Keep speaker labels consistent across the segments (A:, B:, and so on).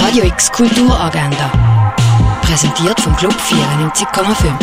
A: Radio X Kulturagenda. Präsentiert vom Club 94,5.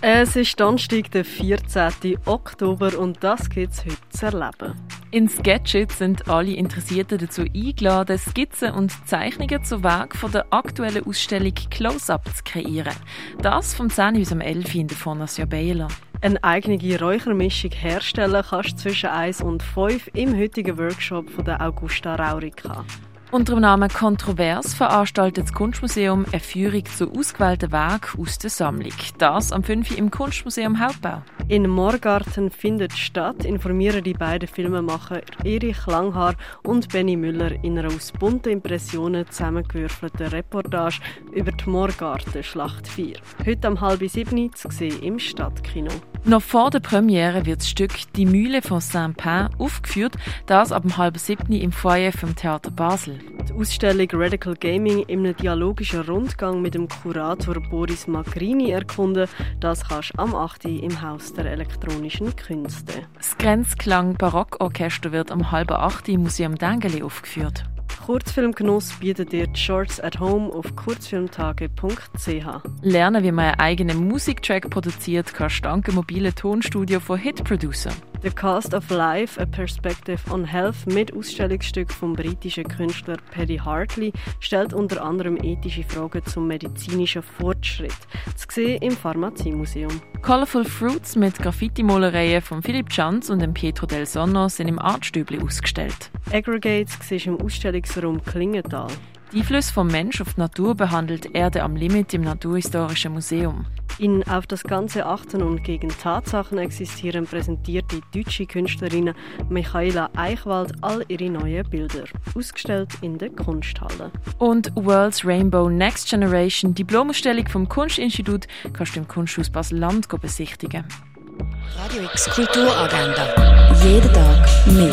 B: Es ist Donnerstag, der 14. Oktober und das gibt es heute zu erleben.
C: In Sketchit sind alle Interessierten dazu eingeladen, Skizzen und Zeichnungen zu Werk von der aktuellen Ausstellung Close-Up zu kreieren. Das vom 10 bis am 11 in der Fondation Baylor.
B: Eine eigene Räuchermischung herstellen kannst du zwischen 1 und 5 im heutigen Workshop von der Augusta Raurica.
C: Unter dem Namen Kontrovers veranstaltet das Kunstmuseum eine Führung zu ausgewählten Werken aus der Sammlung. Das am 5. im Kunstmuseum Hauptbau.
B: In Morgarten findet statt, informieren die beiden Filmemacher Erich Langhaar und Benny Müller in einer aus bunten Impressionen zusammengewürfelten Reportage über die Morgarten-Schlacht 4. Heute um halb sieben zu sehen im Stadtkino.
C: Noch vor der Premiere wird das Stück Die Mühle von Saint-Pin aufgeführt, das ab halb sieben im Foyer vom Theater Basel.
B: Die Ausstellung Radical Gaming im dialogischen Rundgang mit dem Kurator Boris Magrini erkunden, das kannst du am 8. im Haus der elektronischen Künste.
C: Das Grenzklang Barockorchester wird am halb 8. im Museum Dengeli aufgeführt.
B: Kurzfilmgenuss bietet dir die Shorts at Home auf kurzfilmtage.ch.
C: Lernen, wie man einen eigenen Musiktrack produziert, kannst du dank mobilen Tonstudio von Hit Producer.
B: The Cast of Life, A Perspective on Health mit Ausstellungsstück vom britischen Künstler Paddy Hartley stellt unter anderem ethische Fragen zum medizinischen Fortschritt. Zu sehen im Pharmaziemuseum.
C: Colorful Fruits mit Graffiti-Malereien von Philipp Chanz und dem Pietro del Sonno sind im Artstübli ausgestellt.
B: Aggregates siehst im Ausstellungsraum Klingenthal.
C: Die Einflüsse vom Mensch auf die Natur behandelt Erde am Limit im Naturhistorischen Museum.
B: In Auf das Ganze achten und gegen Tatsachen existieren präsentiert die deutsche Künstlerin Michaela Eichwald all ihre neuen Bilder, ausgestellt in der Kunsthalle.
C: Und World's Rainbow Next Generation, Diplomausstellung vom Kunstinstitut, kannst du im Kunsthaus Basel-Land besichtigen.
A: Radio X Kulturagenda. Jeden Tag mehr.